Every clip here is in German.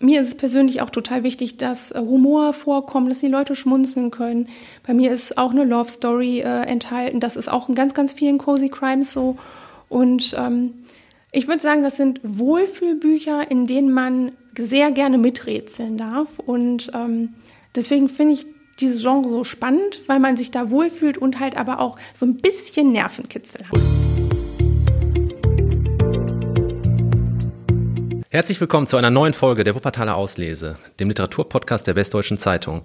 Mir ist es persönlich auch total wichtig, dass äh, Humor vorkommt, dass die Leute schmunzeln können. Bei mir ist auch eine Love Story äh, enthalten. Das ist auch in ganz, ganz vielen Cozy Crimes so. Und ähm, ich würde sagen, das sind Wohlfühlbücher, in denen man sehr gerne miträtseln darf. Und ähm, deswegen finde ich dieses Genre so spannend, weil man sich da wohlfühlt und halt aber auch so ein bisschen Nervenkitzel hat. Herzlich willkommen zu einer neuen Folge der Wuppertaler Auslese, dem Literaturpodcast der Westdeutschen Zeitung.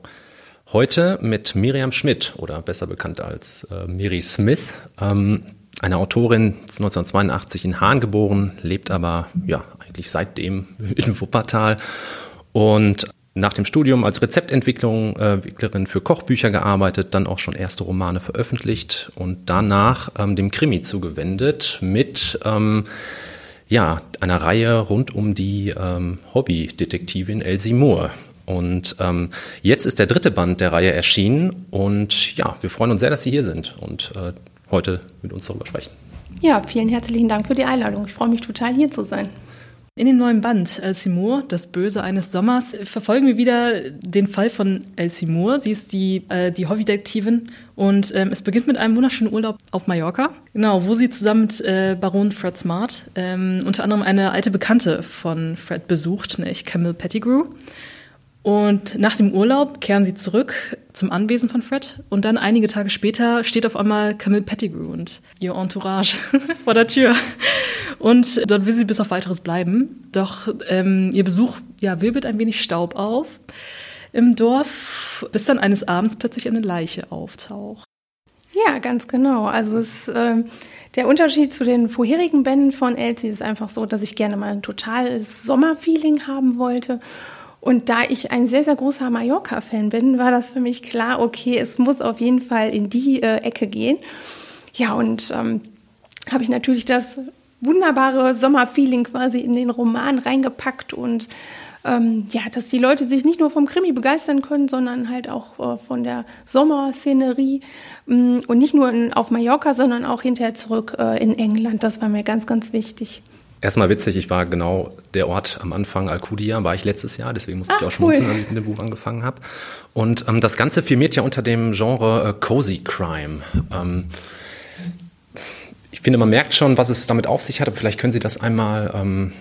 Heute mit Miriam Schmidt oder besser bekannt als äh, Miri Smith, ähm, eine Autorin, 1982 in Hahn geboren, lebt aber ja eigentlich seitdem in Wuppertal und nach dem Studium als Rezeptentwicklerin äh, für Kochbücher gearbeitet, dann auch schon erste Romane veröffentlicht und danach ähm, dem Krimi zugewendet mit ähm, ja, einer Reihe rund um die ähm, Hobbydetektivin Elsie Moore. Und ähm, jetzt ist der dritte Band der Reihe erschienen und ja, wir freuen uns sehr, dass Sie hier sind und äh, heute mit uns darüber sprechen. Ja, vielen herzlichen Dank für die Einladung. Ich freue mich total hier zu sein. In dem neuen Band El Seymour, das Böse eines Sommers, verfolgen wir wieder den Fall von El Seymour. Sie ist die, äh, die Hobbydetektivin und ähm, es beginnt mit einem wunderschönen Urlaub auf Mallorca. Genau, wo sie zusammen mit äh, Baron Fred Smart ähm, unter anderem eine alte Bekannte von Fred besucht, nämlich Camille Pettigrew. Und nach dem Urlaub kehren sie zurück zum Anwesen von Fred und dann einige Tage später steht auf einmal Camille Pettigrew und ihr Entourage vor der Tür. Und dort will sie bis auf weiteres bleiben. Doch ähm, ihr Besuch ja, wirbelt ein wenig Staub auf im Dorf, bis dann eines Abends plötzlich eine Leiche auftaucht. Ja, ganz genau. Also es, äh, der Unterschied zu den vorherigen Bänden von Elsie ist einfach so, dass ich gerne mal ein totales Sommerfeeling haben wollte und da ich ein sehr, sehr großer Mallorca-Fan bin, war das für mich klar, okay, es muss auf jeden Fall in die äh, Ecke gehen. Ja, und ähm, habe ich natürlich das wunderbare Sommerfeeling quasi in den Roman reingepackt und ähm, ja, dass die Leute sich nicht nur vom Krimi begeistern können, sondern halt auch äh, von der Sommerszenerie ähm, und nicht nur in, auf Mallorca, sondern auch hinterher zurück äh, in England. Das war mir ganz, ganz wichtig. Erstmal witzig, ich war genau der Ort am Anfang, Alcudia, war ich letztes Jahr, deswegen musste Ach, ich auch schmunzeln, cool. als ich mit dem Buch angefangen habe. Und ähm, das Ganze firmiert ja unter dem Genre äh, Cozy Crime. Ähm, ich finde, man merkt schon, was es damit auf sich hat, aber vielleicht können Sie das einmal ähm,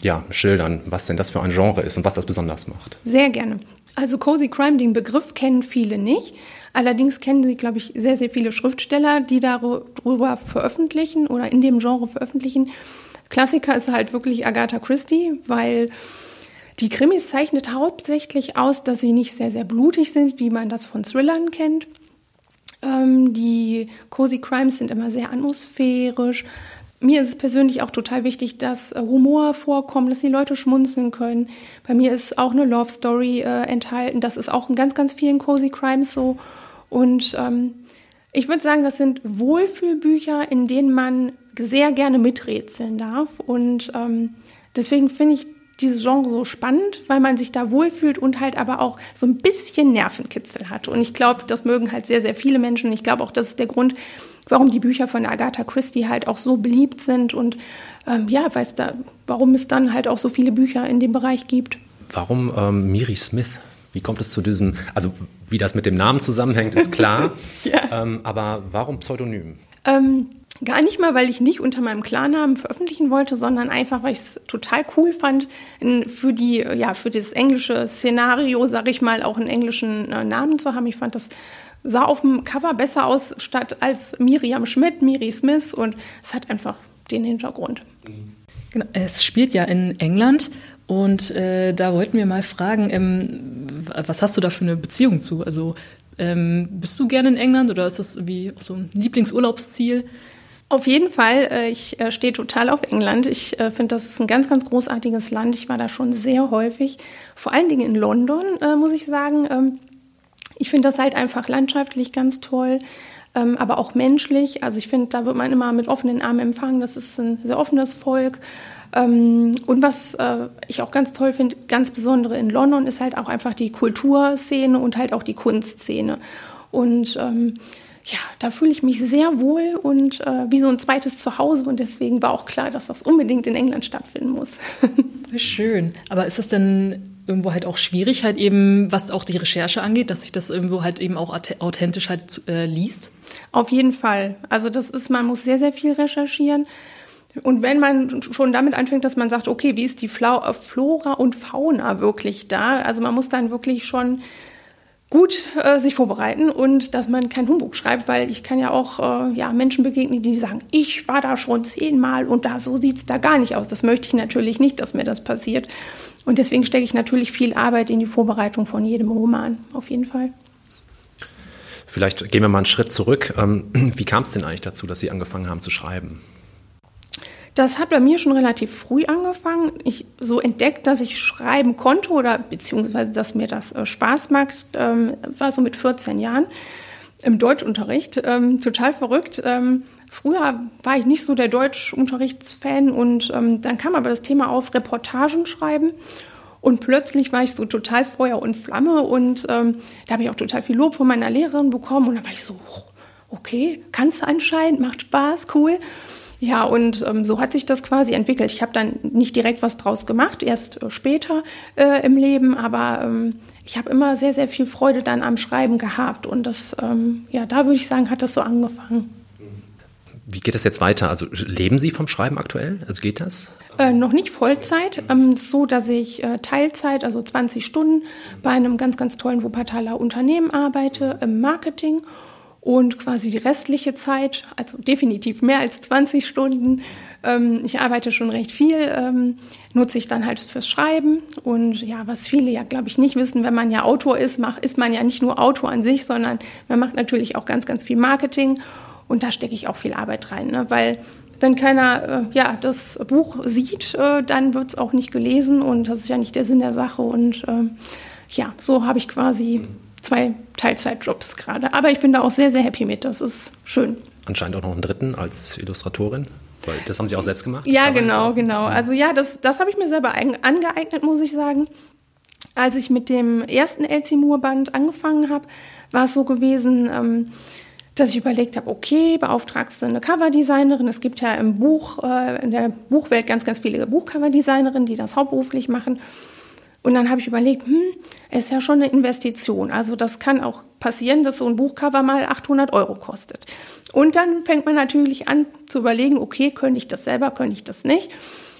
ja, schildern, was denn das für ein Genre ist und was das besonders macht. Sehr gerne. Also Cozy Crime, den Begriff kennen viele nicht. Allerdings kennen Sie, glaube ich, sehr, sehr viele Schriftsteller, die darüber veröffentlichen oder in dem Genre veröffentlichen. Klassiker ist halt wirklich Agatha Christie, weil die Krimis zeichnet hauptsächlich aus, dass sie nicht sehr, sehr blutig sind, wie man das von Thrillern kennt. Ähm, die Cozy Crimes sind immer sehr atmosphärisch. Mir ist es persönlich auch total wichtig, dass äh, Humor vorkommt, dass die Leute schmunzeln können. Bei mir ist auch eine Love Story äh, enthalten. Das ist auch in ganz, ganz vielen Cozy Crimes so. Und ähm, ich würde sagen, das sind Wohlfühlbücher, in denen man sehr gerne miträtseln darf. Und ähm, deswegen finde ich dieses Genre so spannend, weil man sich da wohlfühlt und halt aber auch so ein bisschen Nervenkitzel hat. Und ich glaube, das mögen halt sehr, sehr viele Menschen. Ich glaube auch, das ist der Grund, warum die Bücher von Agatha Christie halt auch so beliebt sind und ähm, ja, weiß da, warum es dann halt auch so viele Bücher in dem Bereich gibt. Warum ähm, Miri Smith? Wie kommt es zu diesem, also wie das mit dem Namen zusammenhängt, ist klar. ja. ähm, aber warum Pseudonym? Ähm, Gar nicht mal, weil ich nicht unter meinem Klarnamen veröffentlichen wollte, sondern einfach, weil ich es total cool fand, für die, ja, für das englische Szenario, sag ich mal, auch einen englischen äh, Namen zu haben. Ich fand das sah auf dem Cover besser aus statt als Miriam Schmidt, Miri Smith und es hat einfach den Hintergrund. Genau, es spielt ja in England und äh, da wollten wir mal fragen, ähm, was hast du da für eine Beziehung zu? Also ähm, bist du gerne in England oder ist das irgendwie so ein Lieblingsurlaubsziel? Auf jeden Fall. Äh, ich äh, stehe total auf England. Ich äh, finde, das ist ein ganz, ganz großartiges Land. Ich war da schon sehr häufig. Vor allen Dingen in London, muss ich sagen. Ähm, ich finde das halt einfach landschaftlich ganz toll, ähm, aber auch menschlich. Also ich finde, da wird man immer mit offenen Armen empfangen. Das ist ein sehr offenes Volk. Ähm, und was ich auch ganz toll finde, ganz besondere in London, ist halt auch einfach die Kulturszene und halt auch die Kunstszene. Und ja, da fühle ich mich sehr wohl und äh, wie so ein zweites Zuhause. Und deswegen war auch klar, dass das unbedingt in England stattfinden muss. Schön. Aber ist das denn irgendwo halt auch schwierig, halt eben, was auch die Recherche angeht, dass sich das irgendwo halt eben auch authentisch halt äh, liest? Auf jeden Fall. Also das ist, man muss sehr, sehr viel recherchieren. Und wenn man schon damit anfängt, dass man sagt, okay, wie ist die Flora und Fauna wirklich da? Also man muss dann wirklich schon gut äh, sich vorbereiten und dass man kein Humbug schreibt, weil ich kann ja auch äh, ja, Menschen begegnen, die sagen, ich war da schon zehnmal und da so sieht es da gar nicht aus. Das möchte ich natürlich nicht, dass mir das passiert. Und deswegen stecke ich natürlich viel Arbeit in die Vorbereitung von jedem Roman, auf jeden Fall. Vielleicht gehen wir mal einen Schritt zurück. Ähm, wie kam es denn eigentlich dazu, dass Sie angefangen haben zu schreiben? Das hat bei mir schon relativ früh angefangen. Ich so entdeckt, dass ich schreiben konnte oder beziehungsweise, dass mir das äh, Spaß macht, ähm, war so mit 14 Jahren im Deutschunterricht. Ähm, total verrückt. Ähm, früher war ich nicht so der Deutschunterrichtsfan und ähm, dann kam aber das Thema auf Reportagen schreiben. Und plötzlich war ich so total Feuer und Flamme und ähm, da habe ich auch total viel Lob von meiner Lehrerin bekommen und da war ich so, okay, kannst du anscheinend, macht Spaß, cool. Ja, und ähm, so hat sich das quasi entwickelt. Ich habe dann nicht direkt was draus gemacht, erst äh, später äh, im Leben, aber ähm, ich habe immer sehr, sehr viel Freude dann am Schreiben gehabt. Und das, ähm, ja, da würde ich sagen, hat das so angefangen. Wie geht das jetzt weiter? Also leben Sie vom Schreiben aktuell? Also geht das? Äh, noch nicht Vollzeit, ähm, so dass ich äh, Teilzeit, also 20 Stunden, bei einem ganz, ganz tollen Wuppertaler Unternehmen arbeite im Marketing und quasi die restliche Zeit, also definitiv mehr als 20 Stunden, ähm, ich arbeite schon recht viel, ähm, nutze ich dann halt fürs Schreiben. Und ja, was viele ja, glaube ich, nicht wissen, wenn man ja Autor ist, macht, ist man ja nicht nur Autor an sich, sondern man macht natürlich auch ganz, ganz viel Marketing. Und da stecke ich auch viel Arbeit rein, ne? weil wenn keiner äh, ja, das Buch sieht, äh, dann wird es auch nicht gelesen und das ist ja nicht der Sinn der Sache. Und äh, ja, so habe ich quasi zwei Teilzeitjobs gerade. Aber ich bin da auch sehr, sehr happy mit. Das ist schön. Anscheinend auch noch einen dritten als Illustratorin. Weil das haben Sie auch selbst gemacht? Ja, genau, genau. Also ja, das, das habe ich mir selber angeeignet, muss ich sagen. Als ich mit dem ersten Elsie Moore Band angefangen habe, war es so gewesen, ähm, dass ich überlegt habe, okay, beauftragst du eine Coverdesignerin. Es gibt ja im Buch, äh, in der Buchwelt ganz, ganz viele Buchcoverdesignerinnen, die das hauptberuflich machen. Und dann habe ich überlegt, hm, ist ja schon eine Investition. Also das kann auch passieren, dass so ein Buchcover mal 800 Euro kostet. Und dann fängt man natürlich an zu überlegen, okay, könnte ich das selber, könnte ich das nicht.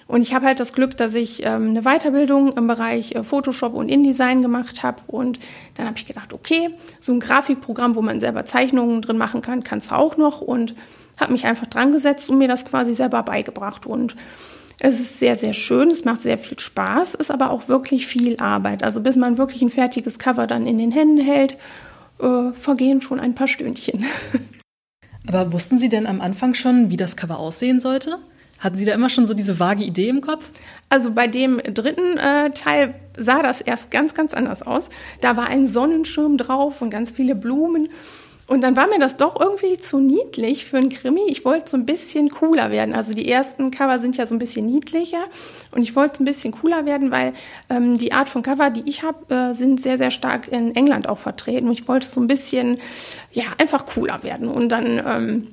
Und ich habe halt das Glück, dass ich ähm, eine Weiterbildung im Bereich äh, Photoshop und InDesign gemacht habe. Und dann habe ich gedacht, okay, so ein Grafikprogramm, wo man selber Zeichnungen drin machen kann, kannst du auch noch. Und habe mich einfach dran gesetzt und mir das quasi selber beigebracht. Und es ist sehr, sehr schön, es macht sehr viel Spaß, ist aber auch wirklich viel Arbeit. Also bis man wirklich ein fertiges Cover dann in den Händen hält, äh, vergehen schon ein paar Stündchen. Aber wussten Sie denn am Anfang schon, wie das Cover aussehen sollte? Hatten Sie da immer schon so diese vage Idee im Kopf? Also bei dem dritten äh, Teil sah das erst ganz, ganz anders aus. Da war ein Sonnenschirm drauf und ganz viele Blumen. Und dann war mir das doch irgendwie zu niedlich für einen Krimi. Ich wollte so ein bisschen cooler werden. Also die ersten Cover sind ja so ein bisschen niedlicher. Und ich wollte so ein bisschen cooler werden, weil ähm, die Art von Cover, die ich habe, äh, sind sehr, sehr stark in England auch vertreten. Und ich wollte so ein bisschen, ja, einfach cooler werden. Und dann ähm,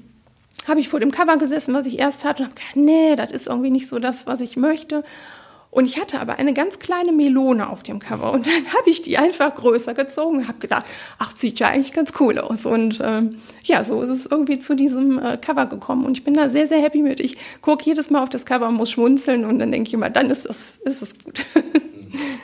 habe ich vor dem Cover gesessen, was ich erst hatte, und habe gedacht, nee, das ist irgendwie nicht so das, was ich möchte. Und ich hatte aber eine ganz kleine Melone auf dem Cover und dann habe ich die einfach größer gezogen und habe gedacht, ach, sieht ja eigentlich ganz cool aus. Und ähm, ja, so ist es irgendwie zu diesem äh, Cover gekommen und ich bin da sehr, sehr happy mit. Ich gucke jedes Mal auf das Cover, muss schmunzeln und dann denke ich immer, dann ist das, ist das gut.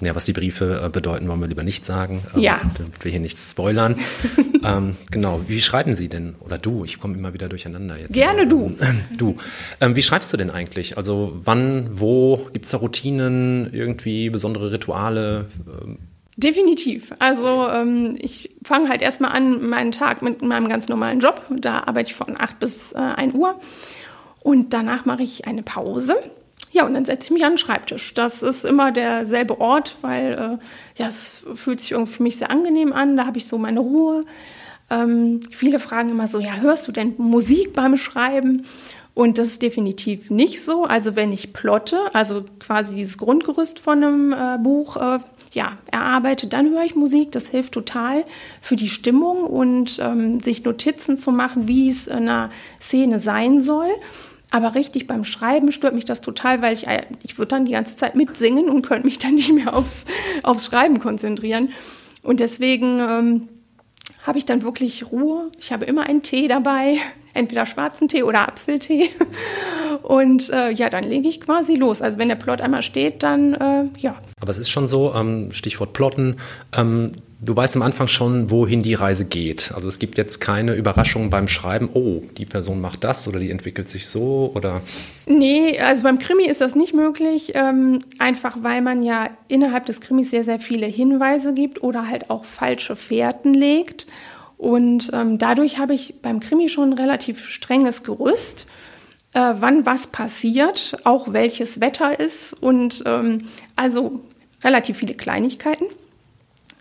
Ja, was die Briefe äh, bedeuten, wollen wir lieber nicht sagen. Ähm, ja. Damit wir hier nichts spoilern. ähm, genau. Wie schreiben Sie denn? Oder du? Ich komme immer wieder durcheinander jetzt. Gerne du. Ähm, du. Ähm, wie schreibst du denn eigentlich? Also wann, wo? Gibt es da Routinen, irgendwie besondere Rituale? Ähm, Definitiv. Also ähm, ich fange halt erstmal an, meinen Tag mit meinem ganz normalen Job. Da arbeite ich von 8 bis äh, 1 Uhr. Und danach mache ich eine Pause ja, und dann setze ich mich an den Schreibtisch. Das ist immer derselbe Ort, weil äh, ja, es fühlt sich irgendwie für mich sehr angenehm an. Da habe ich so meine Ruhe. Ähm, viele fragen immer so, ja, hörst du denn Musik beim Schreiben? Und das ist definitiv nicht so. Also wenn ich plotte, also quasi dieses Grundgerüst von einem äh, Buch äh, ja, erarbeite, dann höre ich Musik. Das hilft total für die Stimmung und ähm, sich Notizen zu machen, wie es in einer Szene sein soll. Aber richtig beim Schreiben stört mich das total, weil ich, äh, ich würde dann die ganze Zeit mitsingen und könnte mich dann nicht mehr aufs, aufs Schreiben konzentrieren. Und deswegen ähm, habe ich dann wirklich Ruhe. Ich habe immer einen Tee dabei, entweder schwarzen Tee oder Apfeltee. Und äh, ja, dann lege ich quasi los. Also wenn der Plot einmal steht, dann äh, ja. Aber es ist schon so, ähm, Stichwort Plotten, ähm, du weißt am Anfang schon, wohin die Reise geht. Also es gibt jetzt keine Überraschung beim Schreiben, oh, die Person macht das oder die entwickelt sich so oder. Nee, also beim Krimi ist das nicht möglich, ähm, einfach weil man ja innerhalb des Krimis sehr, sehr viele Hinweise gibt oder halt auch falsche Fährten legt. Und ähm, dadurch habe ich beim Krimi schon ein relativ strenges Gerüst, äh, wann was passiert, auch welches Wetter ist und ähm, also relativ viele Kleinigkeiten.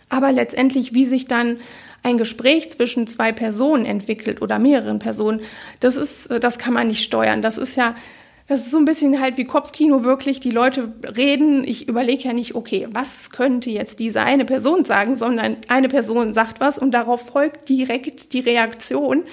Aber letztendlich, wie sich dann ein Gespräch zwischen zwei Personen entwickelt oder mehreren Personen, das ist, äh, das kann man nicht steuern. Das ist ja das ist so ein bisschen halt wie Kopfkino wirklich. Die Leute reden. Ich überlege ja nicht, okay, was könnte jetzt diese eine Person sagen, sondern eine Person sagt was und darauf folgt direkt die Reaktion.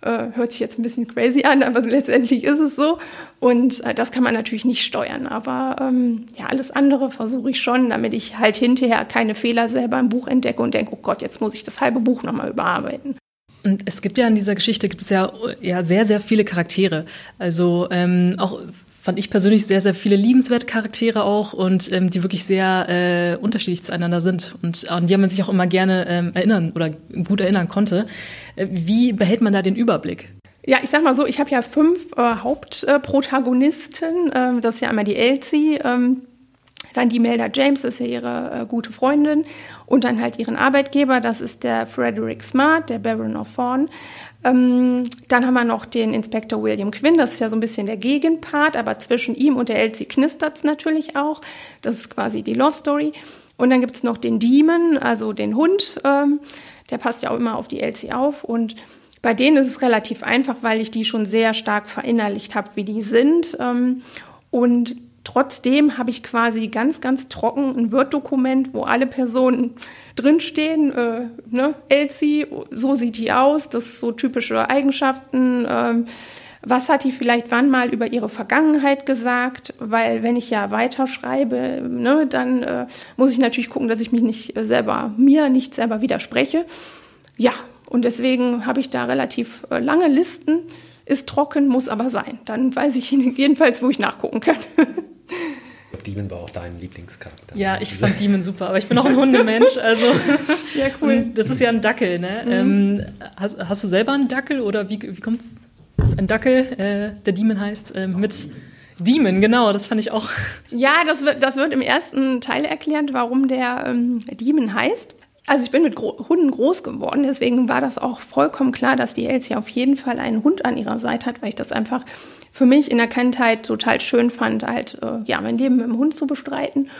Äh, hört sich jetzt ein bisschen crazy an, aber letztendlich ist es so. Und äh, das kann man natürlich nicht steuern. Aber ähm, ja, alles andere versuche ich schon, damit ich halt hinterher keine Fehler selber im Buch entdecke und denke, oh Gott, jetzt muss ich das halbe Buch nochmal überarbeiten. Und es gibt ja in dieser Geschichte gibt es ja, ja sehr, sehr viele Charaktere. Also ähm, auch fand ich persönlich sehr, sehr viele liebenswerte Charaktere auch und ähm, die wirklich sehr äh, unterschiedlich zueinander sind und an die man sich auch immer gerne ähm, erinnern oder gut erinnern konnte. Äh, wie behält man da den Überblick? Ja, ich sag mal so, ich habe ja fünf äh, Hauptprotagonisten. Äh, das ist ja einmal die Elsie, ähm, dann die Melda James, das ist ja ihre äh, gute Freundin. Und dann halt ihren Arbeitgeber, das ist der Frederick Smart, der Baron of Thorn. Ähm, dann haben wir noch den Inspektor William Quinn, das ist ja so ein bisschen der Gegenpart, aber zwischen ihm und der Elsie knistert es natürlich auch. Das ist quasi die Love Story. Und dann gibt es noch den Demon, also den Hund, ähm, der passt ja auch immer auf die Elsie auf. Und bei denen ist es relativ einfach, weil ich die schon sehr stark verinnerlicht habe, wie die sind. Ähm, und Trotzdem habe ich quasi ganz, ganz trocken ein Word-Dokument, wo alle Personen drinstehen. Äh, ne? Elsie, so sieht die aus, das ist so typische Eigenschaften. Ähm, was hat die vielleicht wann mal über ihre Vergangenheit gesagt? Weil wenn ich ja weiterschreibe, ne, dann äh, muss ich natürlich gucken, dass ich mich nicht selber, mir nicht selber widerspreche. Ja, und deswegen habe ich da relativ äh, lange Listen. Ist trocken, muss aber sein. Dann weiß ich jedenfalls, wo ich nachgucken kann. Demon war auch dein Lieblingscharakter. Ja, ich fand Demon super, aber ich bin auch ein Hundemensch. Also ja, cool. Und das ist ja ein Dackel, ne? Mhm. Ähm, hast, hast, du selber einen Dackel oder wie, wie kommt es? Ein Dackel, äh, der Demon heißt, äh, mit Demon, genau, das fand ich auch. Ja, das wird, das wird im ersten Teil erklärt, warum der ähm, Demon heißt. Also ich bin mit Gro Hunden groß geworden, deswegen war das auch vollkommen klar, dass die Elsie auf jeden Fall einen Hund an ihrer Seite hat, weil ich das einfach für mich in der Kindheit total schön fand, halt äh, ja mein Leben mit dem Hund zu bestreiten.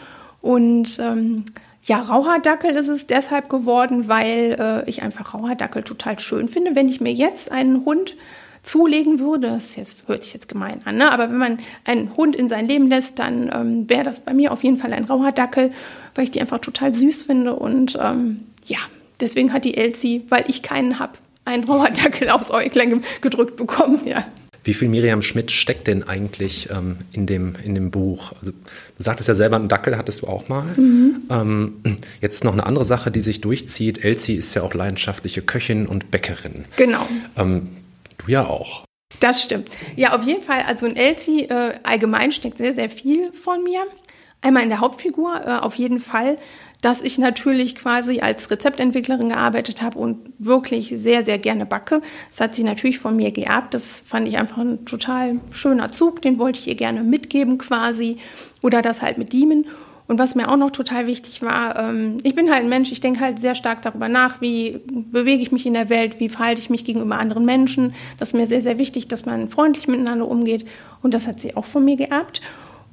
Und ähm, ja, Rauhaardackel ist es deshalb geworden, weil äh, ich einfach Rauhaardackel total schön finde. Wenn ich mir jetzt einen Hund zulegen würde, das jetzt, hört sich jetzt gemein an, ne? aber wenn man einen Hund in sein Leben lässt, dann ähm, wäre das bei mir auf jeden Fall ein Rauhaardackel, weil ich die einfach total süß finde. Und ähm, ja, deswegen hat die Elsie, weil ich keinen habe, einen Rauhaardackel aufs Äuglein gedrückt bekommen. Ja. Wie viel Miriam Schmidt steckt denn eigentlich ähm, in, dem, in dem Buch? Also, du sagtest ja selber, einen Dackel hattest du auch mal. Mhm. Ähm, jetzt noch eine andere Sache, die sich durchzieht. Elsie ist ja auch leidenschaftliche Köchin und Bäckerin. Genau. Ähm, du ja auch. Das stimmt. Ja, auf jeden Fall. Also in Elsie äh, allgemein steckt sehr, sehr viel von mir. Einmal in der Hauptfigur, äh, auf jeden Fall dass ich natürlich quasi als Rezeptentwicklerin gearbeitet habe und wirklich sehr, sehr gerne backe. Das hat sie natürlich von mir geerbt. Das fand ich einfach ein total schöner Zug. Den wollte ich ihr gerne mitgeben quasi. Oder das halt mit Diemen. Und was mir auch noch total wichtig war, ähm, ich bin halt ein Mensch, ich denke halt sehr stark darüber nach, wie bewege ich mich in der Welt, wie verhalte ich mich gegenüber anderen Menschen. Das ist mir sehr, sehr wichtig, dass man freundlich miteinander umgeht. Und das hat sie auch von mir geerbt.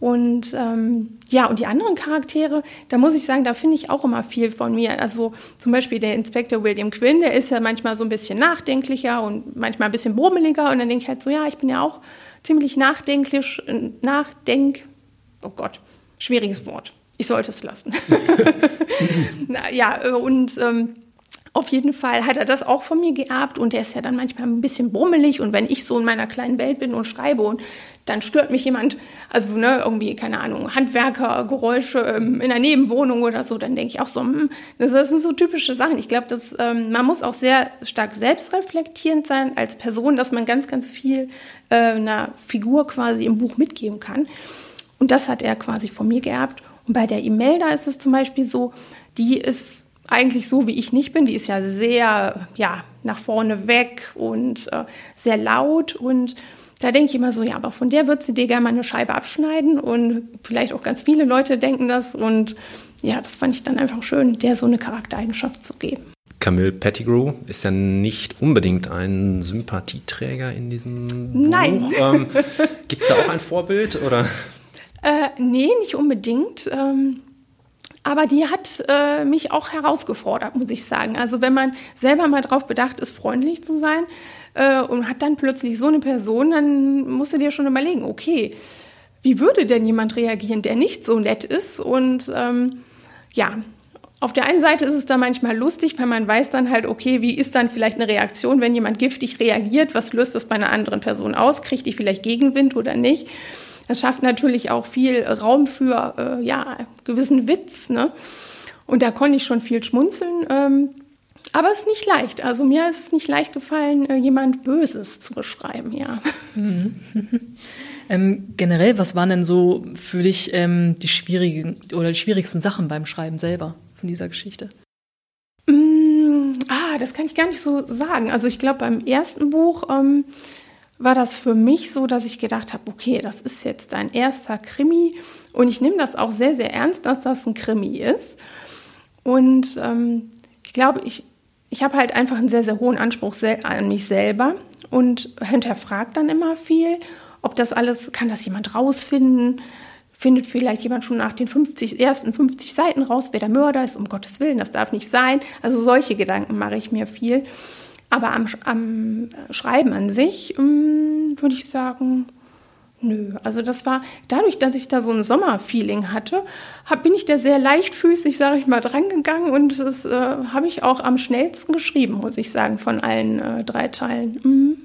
Und ähm, ja, und die anderen Charaktere, da muss ich sagen, da finde ich auch immer viel von mir. Also zum Beispiel der Inspektor William Quinn, der ist ja manchmal so ein bisschen nachdenklicher und manchmal ein bisschen brummeliger. Und dann denke ich halt so, ja, ich bin ja auch ziemlich nachdenklich, nachdenk, oh Gott, schwieriges Wort. Ich sollte es lassen. Na, ja, und ähm, auf jeden Fall hat er das auch von mir geerbt und der ist ja dann manchmal ein bisschen brummelig und wenn ich so in meiner kleinen Welt bin und schreibe und dann stört mich jemand, also ne, irgendwie, keine Ahnung, Handwerkergeräusche ähm, in der Nebenwohnung oder so, dann denke ich auch so, hm, das, das, sind so typische Sachen. Ich glaube, ähm, man muss auch sehr stark selbstreflektierend sein als Person, dass man ganz, ganz viel äh, einer Figur quasi im Buch mitgeben kann. Und das hat er quasi von mir geerbt. Und bei der Imelda ist es zum Beispiel so, die ist eigentlich so, wie ich nicht bin. Die ist ja sehr, ja, nach vorne weg und äh, sehr laut und da denke ich immer so, ja, aber von der wird sie dir gerne mal eine Scheibe abschneiden und vielleicht auch ganz viele Leute denken das und ja, das fand ich dann einfach schön, der so eine Charaktereigenschaft zu geben. Camille Pettigrew ist ja nicht unbedingt ein Sympathieträger in diesem Nein. Buch. Ähm, Gibt es da auch ein Vorbild oder? Äh, nee, nicht unbedingt. Ähm, aber die hat äh, mich auch herausgefordert, muss ich sagen. Also wenn man selber mal drauf bedacht ist, freundlich zu sein äh, und hat dann plötzlich so eine Person, dann musst du dir schon überlegen, okay, wie würde denn jemand reagieren, der nicht so nett ist? Und ähm, ja, auf der einen Seite ist es da manchmal lustig, weil man weiß dann halt, okay, wie ist dann vielleicht eine Reaktion, wenn jemand giftig reagiert? Was löst das bei einer anderen Person aus? Kriegt die vielleicht Gegenwind oder nicht? Das schafft natürlich auch viel Raum für äh, ja, gewissen Witz. Ne? Und da konnte ich schon viel schmunzeln. Ähm, aber es ist nicht leicht. Also mir ist es nicht leicht gefallen, äh, jemand Böses zu beschreiben, ja. Mhm. ähm, generell, was waren denn so für dich ähm, die schwierigen oder die schwierigsten Sachen beim Schreiben selber von dieser Geschichte? Mm, ah, das kann ich gar nicht so sagen. Also ich glaube, beim ersten Buch ähm, war das für mich so, dass ich gedacht habe, okay, das ist jetzt dein erster Krimi und ich nehme das auch sehr, sehr ernst, dass das ein Krimi ist. Und ähm, ich glaube, ich, ich habe halt einfach einen sehr, sehr hohen Anspruch an mich selber und hinterfrage dann immer viel, ob das alles, kann das jemand rausfinden? Findet vielleicht jemand schon nach den 50, ersten 50 Seiten raus, wer der Mörder ist? Um Gottes Willen, das darf nicht sein. Also solche Gedanken mache ich mir viel. Aber am, am Schreiben an sich ähm, würde ich sagen, nö. Also das war dadurch, dass ich da so ein Sommerfeeling hatte, hab, bin ich da sehr leichtfüßig, sage ich mal, drangegangen und das äh, habe ich auch am schnellsten geschrieben, muss ich sagen, von allen äh, drei Teilen. Mhm.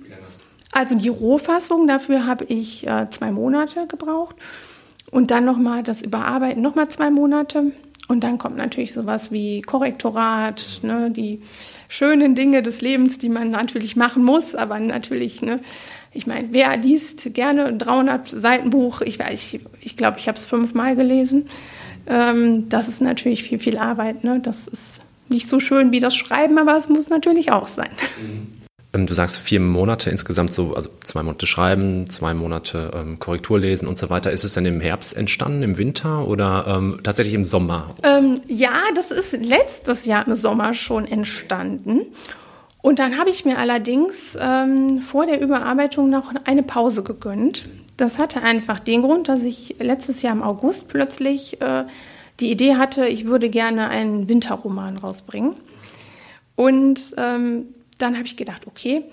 Also die Rohfassung, dafür habe ich äh, zwei Monate gebraucht und dann nochmal das Überarbeiten, nochmal zwei Monate. Und dann kommt natürlich sowas wie Korrektorat, ne, die schönen Dinge des Lebens, die man natürlich machen muss, aber natürlich, ne, ich meine, wer liest gerne ein 300 Seiten Buch? Ich glaube, ich, ich, glaub, ich habe es fünfmal gelesen. Ähm, das ist natürlich viel, viel Arbeit. Ne? Das ist nicht so schön wie das Schreiben, aber es muss natürlich auch sein. Mhm. Du sagst vier Monate insgesamt so, also zwei Monate schreiben, zwei Monate ähm, Korrektur lesen und so weiter. Ist es dann im Herbst entstanden, im Winter oder ähm, tatsächlich im Sommer? Ähm, ja, das ist letztes Jahr im Sommer schon entstanden. Und dann habe ich mir allerdings ähm, vor der Überarbeitung noch eine Pause gegönnt. Das hatte einfach den Grund, dass ich letztes Jahr im August plötzlich äh, die Idee hatte, ich würde gerne einen Winterroman rausbringen. Und ähm, dann habe ich gedacht, okay,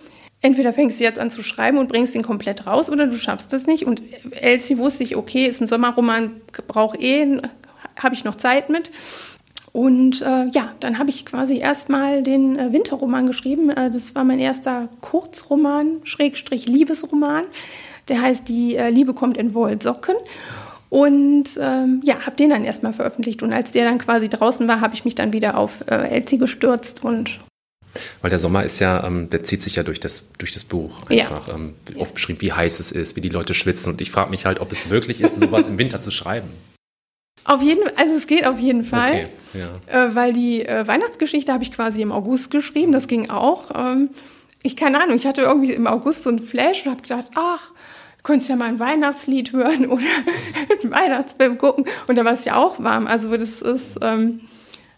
entweder fängst du jetzt an zu schreiben und bringst ihn komplett raus oder du schaffst das nicht. Und Elsie wusste ich, okay, ist ein Sommerroman, brauche eh, habe ich noch Zeit mit. Und äh, ja, dann habe ich quasi erstmal den äh, Winterroman geschrieben. Äh, das war mein erster Kurzroman, Schrägstrich Liebesroman. Der heißt Die äh, Liebe kommt in Wollsocken. Und ähm, ja, habe den dann erstmal veröffentlicht. Und als der dann quasi draußen war, habe ich mich dann wieder auf äh, Elsie gestürzt und weil der Sommer ist ja, ähm, der zieht sich ja durch das, durch das Buch einfach. Ja. Ähm, oft beschrieben, wie heiß es ist, wie die Leute schwitzen. Und ich frage mich halt, ob es möglich ist, sowas im Winter zu schreiben. Auf jeden also es geht auf jeden Fall, okay, ja. äh, weil die äh, Weihnachtsgeschichte habe ich quasi im August geschrieben, das ging auch. Ähm, ich keine Ahnung, ich hatte irgendwie im August so einen Flash und habe gedacht, ach, könntest ja mal ein Weihnachtslied hören oder einen Weihnachtsfilm gucken. Und da war es ja auch warm. Also das ist, ähm,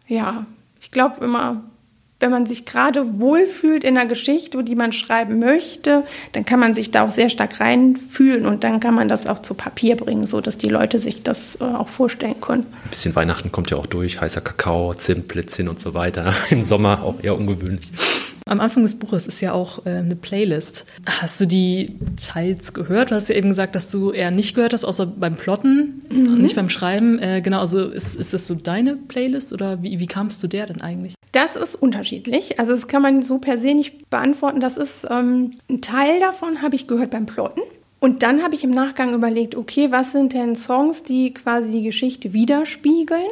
ja, ich glaube immer, wenn man sich gerade wohlfühlt in einer Geschichte, die man schreiben möchte, dann kann man sich da auch sehr stark reinfühlen und dann kann man das auch zu Papier bringen, so dass die Leute sich das äh, auch vorstellen können. Ein bisschen Weihnachten kommt ja auch durch, heißer Kakao, Zimt, Plätzchen und so weiter. Im Sommer auch eher ungewöhnlich. Am Anfang des Buches ist ja auch äh, eine Playlist. Hast du die teils gehört? Du hast ja eben gesagt, dass du eher nicht gehört hast, außer beim Plotten, mhm. nicht beim Schreiben. Äh, genau, also ist, ist das so deine Playlist oder wie, wie kamst du der denn eigentlich? Das ist unterschiedlich. Also das kann man so per se nicht beantworten. Das ist ähm, ein Teil davon habe ich gehört beim Plotten. Und dann habe ich im Nachgang überlegt, okay, was sind denn Songs, die quasi die Geschichte widerspiegeln?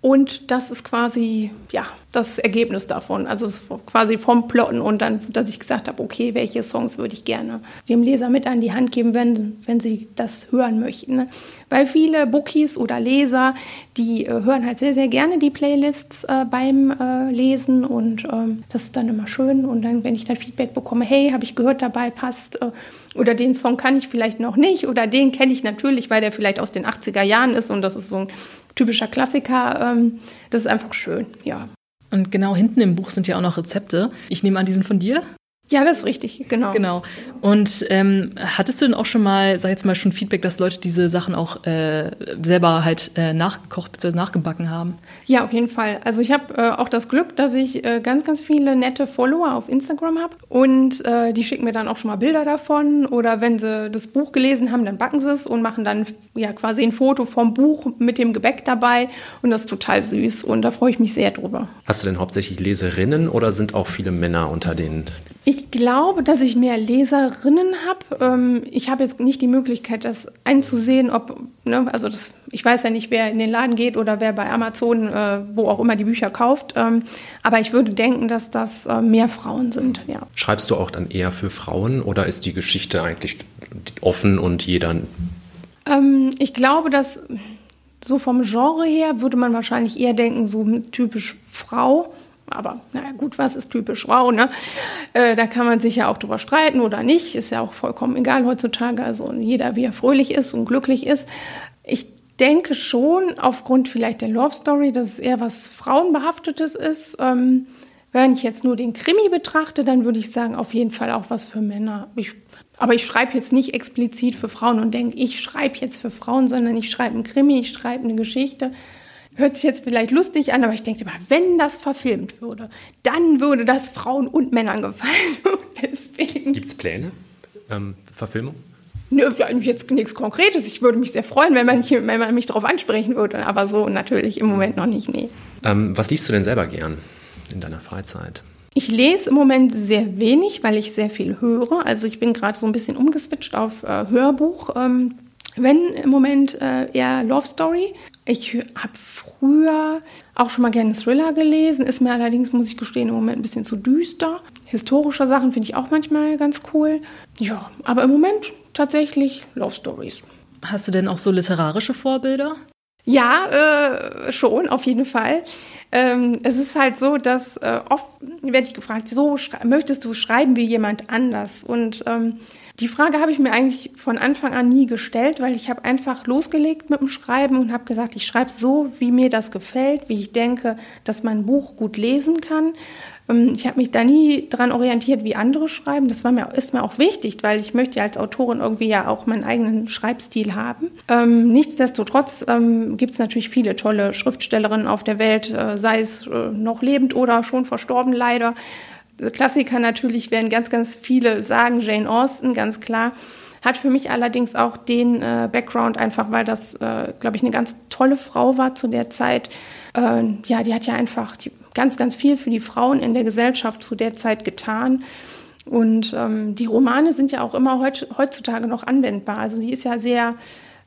Und das ist quasi, ja, das Ergebnis davon. Also quasi vom Plotten und dann, dass ich gesagt habe, okay, welche Songs würde ich gerne dem Leser mit an die Hand geben, wenn, wenn sie das hören möchten. Ne? Weil viele Bookies oder Leser, die äh, hören halt sehr, sehr gerne die Playlists äh, beim äh, Lesen und ähm, das ist dann immer schön. Und dann, wenn ich dann Feedback bekomme, hey, habe ich gehört, dabei passt äh, oder den Song kann ich vielleicht noch nicht oder den kenne ich natürlich, weil der vielleicht aus den 80er Jahren ist und das ist so ein typischer Klassiker. Ähm, das ist einfach schön, ja. Und genau hinten im Buch sind ja auch noch Rezepte. Ich nehme an, die sind von dir? Ja, das ist richtig, genau. Genau. Und ähm, hattest du denn auch schon mal, sag jetzt mal, schon Feedback, dass Leute diese Sachen auch äh, selber halt äh, nachgekocht bzw. nachgebacken haben? Ja, auf jeden Fall. Also ich habe äh, auch das Glück, dass ich äh, ganz, ganz viele nette Follower auf Instagram habe und äh, die schicken mir dann auch schon mal Bilder davon oder wenn sie das Buch gelesen haben, dann backen sie es und machen dann ja quasi ein Foto vom Buch mit dem Gebäck dabei und das ist total süß und da freue ich mich sehr drüber. Hast du denn hauptsächlich Leserinnen oder sind auch viele Männer unter den ich glaube, dass ich mehr Leserinnen habe. Ähm, ich habe jetzt nicht die Möglichkeit, das einzusehen, ob, ne, also das, ich weiß ja nicht, wer in den Laden geht oder wer bei Amazon, äh, wo auch immer die Bücher kauft. Ähm, aber ich würde denken, dass das äh, mehr Frauen sind, ja. Schreibst du auch dann eher für Frauen oder ist die Geschichte eigentlich offen und jeder? Ähm, ich glaube, dass so vom Genre her würde man wahrscheinlich eher denken, so typisch Frau. Aber naja, gut, was ist typisch Frau? Ne? Äh, da kann man sich ja auch drüber streiten oder nicht. Ist ja auch vollkommen egal heutzutage. Also jeder, wie er fröhlich ist und glücklich ist. Ich denke schon, aufgrund vielleicht der Love Story, dass es eher was Frauenbehaftetes ist. Ähm, wenn ich jetzt nur den Krimi betrachte, dann würde ich sagen, auf jeden Fall auch was für Männer. Ich, aber ich schreibe jetzt nicht explizit für Frauen und denke, ich schreibe jetzt für Frauen, sondern ich schreibe einen Krimi, ich schreibe eine Geschichte Hört sich jetzt vielleicht lustig an, aber ich denke immer, wenn das verfilmt würde, dann würde das Frauen und Männern gefallen. Deswegen. Gibt es Pläne? Ähm, Verfilmung? Nö, jetzt nichts Konkretes. Ich würde mich sehr freuen, wenn man, wenn man mich darauf ansprechen würde. Aber so natürlich im Moment noch nicht, nee. Ähm, was liest du denn selber gern in deiner Freizeit? Ich lese im Moment sehr wenig, weil ich sehr viel höre. Also ich bin gerade so ein bisschen umgeswitcht auf äh, Hörbuch. Ähm, wenn im Moment äh, eher Love Story. Ich habe früher auch schon mal gerne Thriller gelesen, ist mir allerdings, muss ich gestehen, im Moment ein bisschen zu düster. Historische Sachen finde ich auch manchmal ganz cool. Ja, aber im Moment tatsächlich Love Stories. Hast du denn auch so literarische Vorbilder? Ja, äh, schon, auf jeden Fall. Ähm, es ist halt so, dass äh, oft werde ich gefragt, so möchtest du schreiben wie jemand anders? Und ähm, die Frage habe ich mir eigentlich von Anfang an nie gestellt, weil ich habe einfach losgelegt mit dem Schreiben und habe gesagt, ich schreibe so, wie mir das gefällt, wie ich denke, dass mein Buch gut lesen kann. Ähm, ich habe mich da nie dran orientiert, wie andere schreiben. Das war mir, ist mir auch wichtig, weil ich möchte ja als Autorin irgendwie ja auch meinen eigenen Schreibstil haben. Ähm, nichtsdestotrotz ähm, gibt es natürlich viele tolle Schriftstellerinnen auf der Welt, äh, sei es äh, noch lebend oder schon verstorben leider. Klassiker natürlich werden ganz, ganz viele sagen, Jane Austen, ganz klar. Hat für mich allerdings auch den äh, Background, einfach weil das, äh, glaube ich, eine ganz tolle Frau war zu der Zeit. Äh, ja, die hat ja einfach die, ganz, ganz viel für die Frauen in der Gesellschaft zu der Zeit getan. Und ähm, die Romane sind ja auch immer heut, heutzutage noch anwendbar. Also die ist ja sehr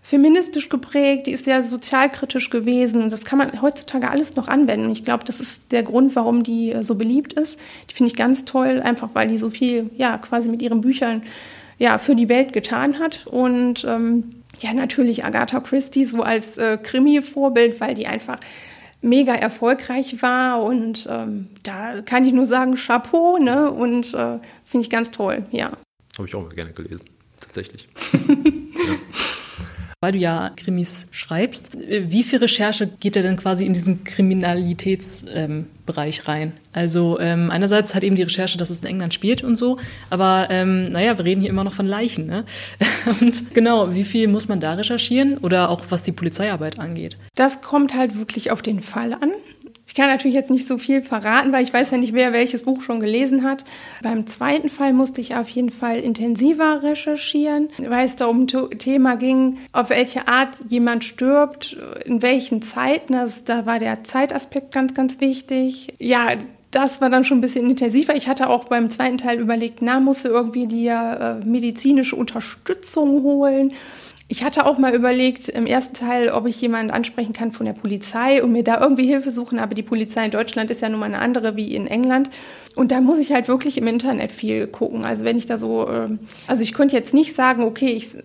feministisch geprägt, die ist sehr sozialkritisch gewesen und das kann man heutzutage alles noch anwenden. Ich glaube, das ist der Grund, warum die äh, so beliebt ist. Die finde ich ganz toll, einfach weil die so viel, ja, quasi mit ihren Büchern ja, für die Welt getan hat. Und ähm, ja, natürlich Agatha Christie so als äh, Krimi-Vorbild, weil die einfach mega erfolgreich war und ähm, da kann ich nur sagen, Chapeau, ne? Und äh, finde ich ganz toll, ja. Habe ich auch mal gerne gelesen, tatsächlich. ja weil du ja Krimis schreibst. Wie viel Recherche geht da denn quasi in diesen Kriminalitätsbereich ähm, rein? Also ähm, einerseits hat eben die Recherche, dass es in England spielt und so, aber ähm, naja, wir reden hier immer noch von Leichen. Ne? und genau, wie viel muss man da recherchieren oder auch was die Polizeiarbeit angeht? Das kommt halt wirklich auf den Fall an. Ich kann natürlich jetzt nicht so viel verraten, weil ich weiß ja nicht, wer welches Buch schon gelesen hat. Beim zweiten Fall musste ich auf jeden Fall intensiver recherchieren, weil es da um ein Thema ging, auf welche Art jemand stirbt, in welchen Zeiten. Also da war der Zeitaspekt ganz, ganz wichtig. Ja, das war dann schon ein bisschen intensiver. Ich hatte auch beim zweiten Teil überlegt, na, musste irgendwie die äh, medizinische Unterstützung holen. Ich hatte auch mal überlegt im ersten Teil, ob ich jemanden ansprechen kann von der Polizei und mir da irgendwie Hilfe suchen, aber die Polizei in Deutschland ist ja nun mal eine andere wie in England. Und da muss ich halt wirklich im Internet viel gucken. Also wenn ich da so, ähm, also ich könnte jetzt nicht sagen, okay, ich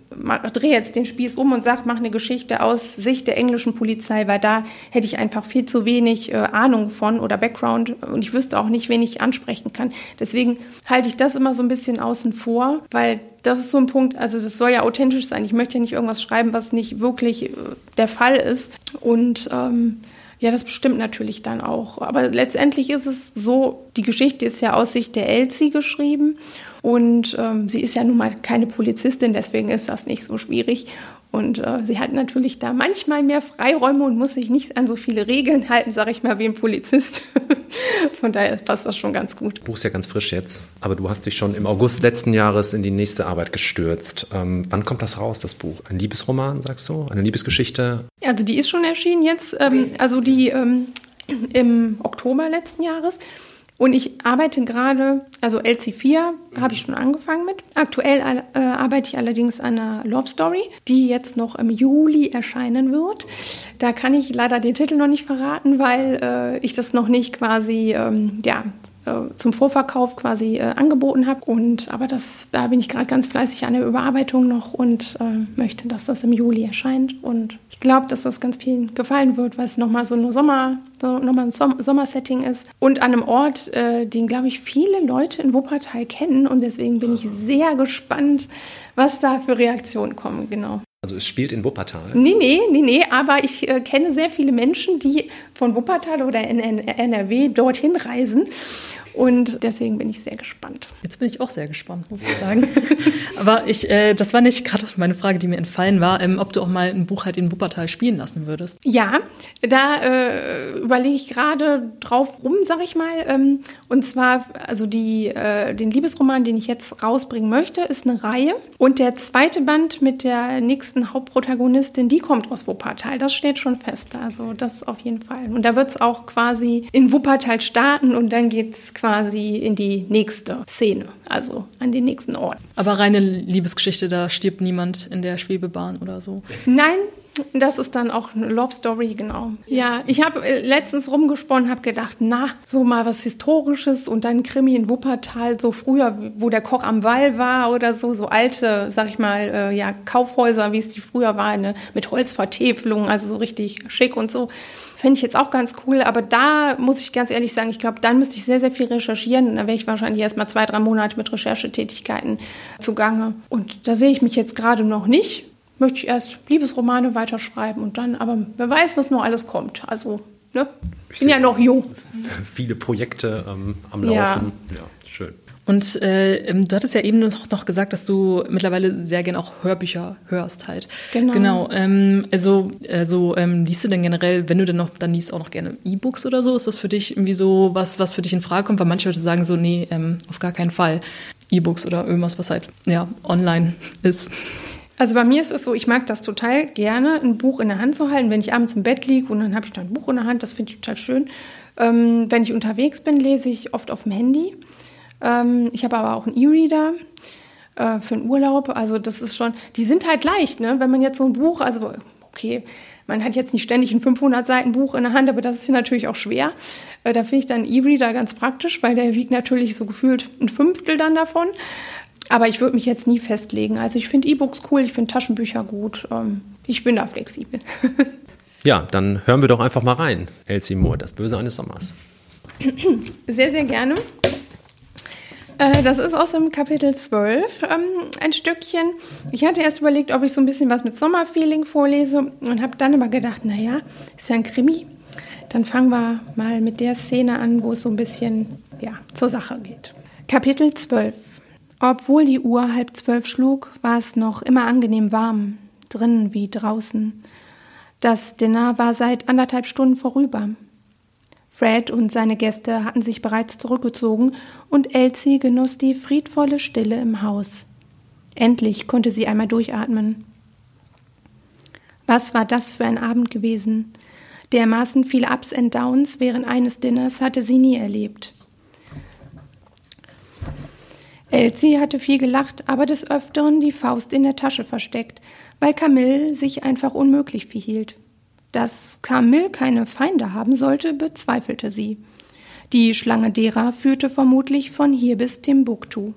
drehe jetzt den Spieß um und sage, mache eine Geschichte aus Sicht der englischen Polizei, weil da hätte ich einfach viel zu wenig äh, Ahnung von oder Background und ich wüsste auch nicht, wen ich ansprechen kann. Deswegen halte ich das immer so ein bisschen außen vor, weil das ist so ein Punkt, also das soll ja authentisch sein. Ich möchte ja nicht irgendwas schreiben, was nicht wirklich äh, der Fall ist. Und ähm, ja, das bestimmt natürlich dann auch. Aber letztendlich ist es so, die Geschichte ist ja aus Sicht der Elsie geschrieben und ähm, sie ist ja nun mal keine Polizistin, deswegen ist das nicht so schwierig. Und äh, sie hat natürlich da manchmal mehr Freiräume und muss sich nicht an so viele Regeln halten, sage ich mal, wie ein Polizist. Von daher passt das schon ganz gut. Das Buch ist ja ganz frisch jetzt, aber du hast dich schon im August letzten Jahres in die nächste Arbeit gestürzt. Ähm, wann kommt das raus, das Buch? Ein Liebesroman, sagst du? Eine Liebesgeschichte? Also die ist schon erschienen jetzt, ähm, also die ähm, im Oktober letzten Jahres. Und ich arbeite gerade, also LC4 habe ich schon angefangen mit. Aktuell äh, arbeite ich allerdings an einer Love Story, die jetzt noch im Juli erscheinen wird. Da kann ich leider den Titel noch nicht verraten, weil äh, ich das noch nicht quasi ähm, ja, zum Vorverkauf quasi äh, angeboten habe. Und aber das, da bin ich gerade ganz fleißig an der Überarbeitung noch und äh, möchte, dass das im Juli erscheint. Und ich glaube, dass das ganz vielen gefallen wird, weil es nochmal so eine Sommer, so nochmal ein Som Sommersetting ist. Und an einem Ort, äh, den, glaube ich, viele Leute in Wuppertal kennen. Und deswegen bin ich sehr gespannt, was da für Reaktionen kommen, genau. Also es spielt in Wuppertal? Nee, nee, nee, nee, aber ich äh, kenne sehr viele Menschen, die von Wuppertal oder in NRW dorthin reisen und deswegen bin ich sehr gespannt. Jetzt bin ich auch sehr gespannt, muss ich sagen. Aber ich, äh, das war nicht gerade meine Frage, die mir entfallen war, ähm, ob du auch mal ein Buch halt in Wuppertal spielen lassen würdest. Ja, da äh, überlege ich gerade drauf rum, sag ich mal. Ähm, und zwar, also die, äh, den Liebesroman, den ich jetzt rausbringen möchte, ist eine Reihe. Und der zweite Band mit der nächsten Hauptprotagonistin, die kommt aus Wuppertal. Das steht schon fest. Also das auf jeden Fall. Und da wird es auch quasi in Wuppertal starten und dann geht es quasi in die nächste Szene, also an den nächsten Ort. Aber reine Liebesgeschichte, da stirbt niemand in der Schwebebahn oder so? Nein, das ist dann auch eine Love Story, genau. Ja, ich habe äh, letztens rumgesponnen, habe gedacht, na, so mal was Historisches und dann Krimi in Wuppertal, so früher, wo der Koch am Wall war oder so, so alte, sag ich mal, äh, ja, Kaufhäuser, wie es die früher waren, ne, mit Holzvertäfelung, also so richtig schick und so. Fände ich jetzt auch ganz cool, aber da muss ich ganz ehrlich sagen, ich glaube, dann müsste ich sehr, sehr viel recherchieren. Da wäre ich wahrscheinlich erst mal zwei, drei Monate mit Recherchetätigkeiten zugange. Und da sehe ich mich jetzt gerade noch nicht. Möchte ich erst Liebesromane weiterschreiben und dann, aber wer weiß, was noch alles kommt. Also, ne? Ich bin ja noch jung. Viele Projekte ähm, am Laufen. Ja. ja. Und äh, ähm, du hattest ja eben noch, noch gesagt, dass du mittlerweile sehr gern auch Hörbücher hörst halt. Genau. Genau. Ähm, also, also ähm, liest du denn generell, wenn du denn noch, dann liest auch noch gerne E-Books oder so? Ist das für dich irgendwie so was, was für dich in Frage kommt? Weil manche Leute sagen so, nee, ähm, auf gar keinen Fall. E-Books oder irgendwas, was halt ja online ist. Also bei mir ist es so, ich mag das total gerne, ein Buch in der Hand zu halten, wenn ich abends im Bett liege und dann habe ich da ein Buch in der Hand, das finde ich total schön. Ähm, wenn ich unterwegs bin, lese ich oft auf dem Handy. Ähm, ich habe aber auch einen E-Reader äh, für den Urlaub. Also das ist schon, die sind halt leicht, ne? Wenn man jetzt so ein Buch, also okay, man hat jetzt nicht ständig ein 500 Seiten Buch in der Hand, aber das ist ja natürlich auch schwer. Äh, da finde ich dann E-Reader ganz praktisch, weil der wiegt natürlich so gefühlt ein Fünftel dann davon. Aber ich würde mich jetzt nie festlegen. Also ich finde E-Books cool, ich finde Taschenbücher gut. Ähm, ich bin da flexibel. ja, dann hören wir doch einfach mal rein. Elsie Moore, das Böse eines Sommers. Sehr, sehr gerne. Äh, das ist aus dem Kapitel 12 ähm, ein Stückchen. Ich hatte erst überlegt, ob ich so ein bisschen was mit Sommerfeeling vorlese und habe dann aber gedacht, naja, ist ja ein Krimi. Dann fangen wir mal mit der Szene an, wo es so ein bisschen ja, zur Sache geht. Kapitel 12. Obwohl die Uhr halb zwölf schlug, war es noch immer angenehm warm, drinnen wie draußen. Das Dinner war seit anderthalb Stunden vorüber. Fred und seine Gäste hatten sich bereits zurückgezogen und Elsie genoss die friedvolle Stille im Haus. Endlich konnte sie einmal durchatmen. Was war das für ein Abend gewesen? Dermaßen viele Ups and Downs während eines Dinners hatte sie nie erlebt. Elsie hatte viel gelacht, aber des Öfteren die Faust in der Tasche versteckt, weil Camille sich einfach unmöglich verhielt. Dass Camille keine Feinde haben sollte, bezweifelte sie. Die Schlange derer führte vermutlich von hier bis Timbuktu.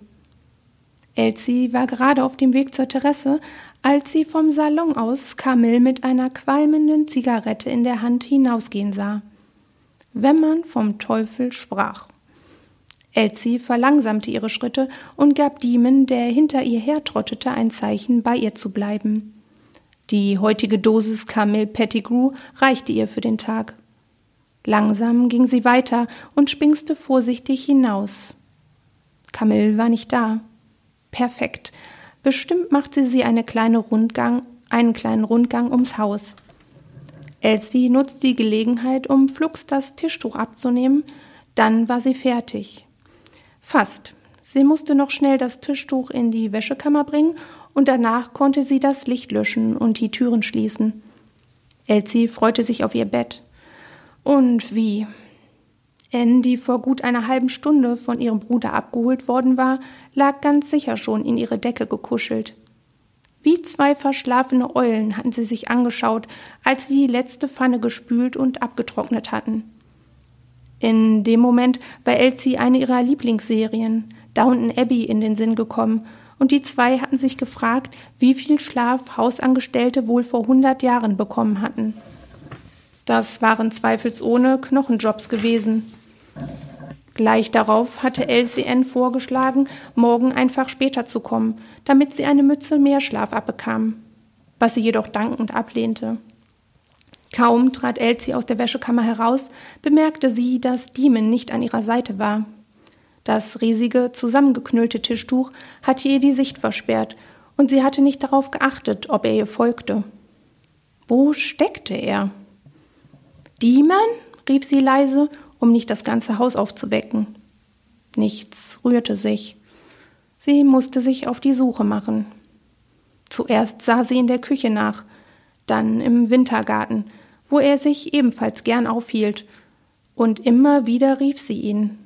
Elsie war gerade auf dem Weg zur Terrasse, als sie vom Salon aus Camille mit einer qualmenden Zigarette in der Hand hinausgehen sah. Wenn man vom Teufel sprach. Elsie verlangsamte ihre Schritte und gab Demon, der hinter ihr hertrottete, ein Zeichen, bei ihr zu bleiben. Die heutige Dosis Camille Pettigrew reichte ihr für den Tag. Langsam ging sie weiter und spingste vorsichtig hinaus. Camille war nicht da. Perfekt. Bestimmt machte sie eine kleine Rundgang, einen kleinen Rundgang ums Haus. Elsie nutzte die Gelegenheit, um flugs das Tischtuch abzunehmen, dann war sie fertig. Fast. Sie musste noch schnell das Tischtuch in die Wäschekammer bringen und danach konnte sie das Licht löschen und die Türen schließen. Elsie freute sich auf ihr Bett. Und wie? Anne, die vor gut einer halben Stunde von ihrem Bruder abgeholt worden war, lag ganz sicher schon in ihre Decke gekuschelt. Wie zwei verschlafene Eulen hatten sie sich angeschaut, als sie die letzte Pfanne gespült und abgetrocknet hatten. In dem Moment war Elsie eine ihrer Lieblingsserien, Downton Abbey, in den Sinn gekommen und die zwei hatten sich gefragt, wie viel Schlaf Hausangestellte wohl vor hundert Jahren bekommen hatten. Das waren zweifelsohne Knochenjobs gewesen. Gleich darauf hatte Elsie N. vorgeschlagen, morgen einfach später zu kommen, damit sie eine Mütze mehr Schlaf abbekam, was sie jedoch dankend ablehnte. Kaum trat Elsie aus der Wäschekammer heraus, bemerkte sie, dass Demon nicht an ihrer Seite war. Das riesige, zusammengeknüllte Tischtuch hatte ihr die Sicht versperrt, und sie hatte nicht darauf geachtet, ob er ihr folgte. Wo steckte er? Demon? rief sie leise, um nicht das ganze Haus aufzuwecken. Nichts rührte sich. Sie musste sich auf die Suche machen. Zuerst sah sie in der Küche nach, dann im Wintergarten, wo er sich ebenfalls gern aufhielt, und immer wieder rief sie ihn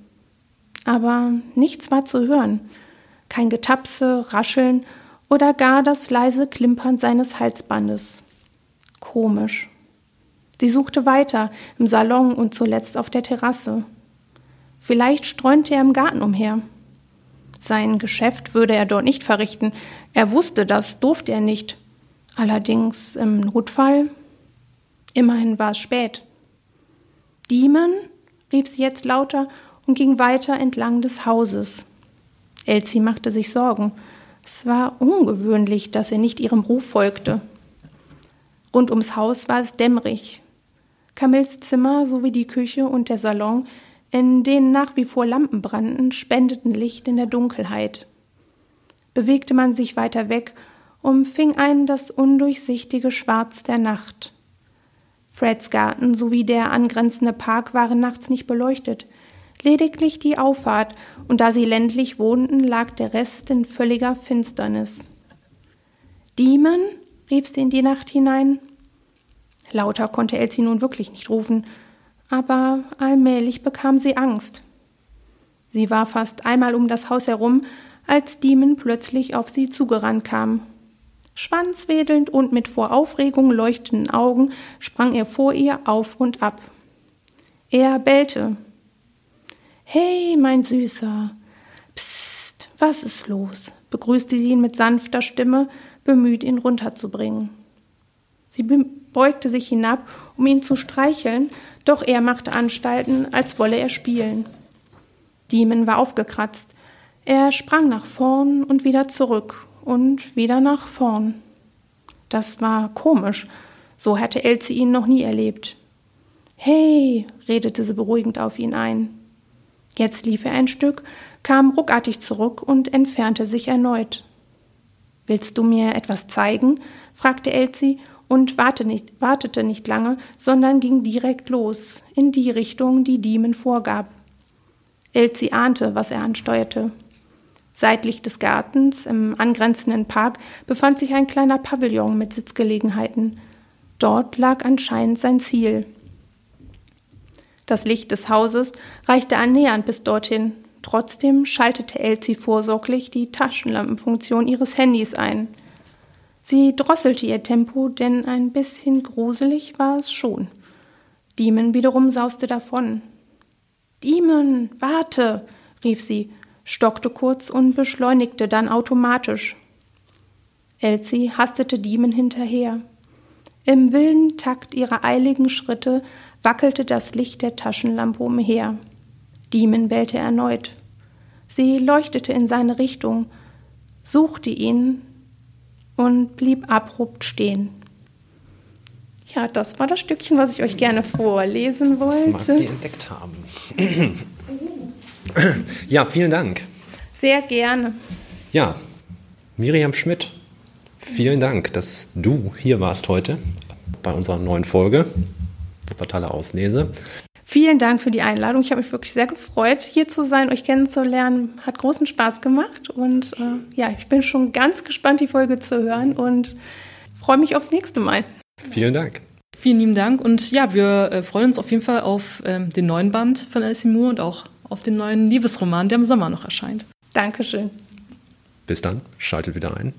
aber nichts war zu hören, kein Getapse, Rascheln oder gar das leise Klimpern seines Halsbandes. Komisch. Sie suchte weiter im Salon und zuletzt auf der Terrasse. Vielleicht streunte er im Garten umher. Sein Geschäft würde er dort nicht verrichten. Er wusste das, durfte er nicht. Allerdings im Notfall. Immerhin war es spät. Demon? rief sie jetzt lauter und ging weiter entlang des Hauses. Elsie machte sich Sorgen. Es war ungewöhnlich, dass er nicht ihrem Ruf folgte. Rund ums Haus war es dämmerig. Camilles Zimmer sowie die Küche und der Salon, in denen nach wie vor Lampen brannten, spendeten Licht in der Dunkelheit. Bewegte man sich weiter weg, umfing einen das undurchsichtige Schwarz der Nacht. Freds Garten sowie der angrenzende Park waren nachts nicht beleuchtet, lediglich die Auffahrt, und da sie ländlich wohnten, lag der Rest in völliger Finsternis. Demon? rief sie in die Nacht hinein. Lauter konnte Elsie nun wirklich nicht rufen, aber allmählich bekam sie Angst. Sie war fast einmal um das Haus herum, als Demon plötzlich auf sie zugerannt kam. Schwanzwedelnd und mit vor Aufregung leuchtenden Augen sprang er vor ihr auf und ab. Er bellte, Hey, mein Süßer. Psst, was ist los? begrüßte sie ihn mit sanfter Stimme, bemüht, ihn runterzubringen. Sie beugte sich hinab, um ihn zu streicheln, doch er machte Anstalten, als wolle er spielen. Demon war aufgekratzt. Er sprang nach vorn und wieder zurück und wieder nach vorn. Das war komisch. So hatte Elsie ihn noch nie erlebt. Hey, redete sie beruhigend auf ihn ein. Jetzt lief er ein Stück, kam ruckartig zurück und entfernte sich erneut. Willst du mir etwas zeigen? fragte Elsie und warte nicht, wartete nicht lange, sondern ging direkt los, in die Richtung, die Diemen vorgab. Elsie ahnte, was er ansteuerte. Seitlich des Gartens, im angrenzenden Park, befand sich ein kleiner Pavillon mit Sitzgelegenheiten. Dort lag anscheinend sein Ziel. Das Licht des Hauses reichte annähernd bis dorthin. Trotzdem schaltete Elsie vorsorglich die Taschenlampenfunktion ihres Handys ein. Sie drosselte ihr Tempo, denn ein bisschen gruselig war es schon. Demon wiederum sauste davon. Demon, warte, rief sie, stockte kurz und beschleunigte dann automatisch. Elsie hastete Demon hinterher. Im wilden Takt ihrer eiligen Schritte wackelte das Licht der Taschenlampe umher. Demon bellte erneut. Sie leuchtete in seine Richtung, suchte ihn und blieb abrupt stehen. Ja, das war das Stückchen, was ich euch gerne vorlesen wollte. Das mag Sie entdeckt haben. ja, vielen Dank. Sehr gerne. Ja, Miriam Schmidt, vielen Dank, dass du hier warst heute bei unserer neuen Folge. Wuppertaler Auslese. Vielen Dank für die Einladung. Ich habe mich wirklich sehr gefreut, hier zu sein, euch kennenzulernen. Hat großen Spaß gemacht und äh, ja, ich bin schon ganz gespannt, die Folge zu hören und freue mich aufs nächste Mal. Vielen Dank. Vielen lieben Dank und ja, wir äh, freuen uns auf jeden Fall auf ähm, den neuen Band von Elsie Moore und auch auf den neuen Liebesroman, der im Sommer noch erscheint. Dankeschön. Bis dann, schaltet wieder ein.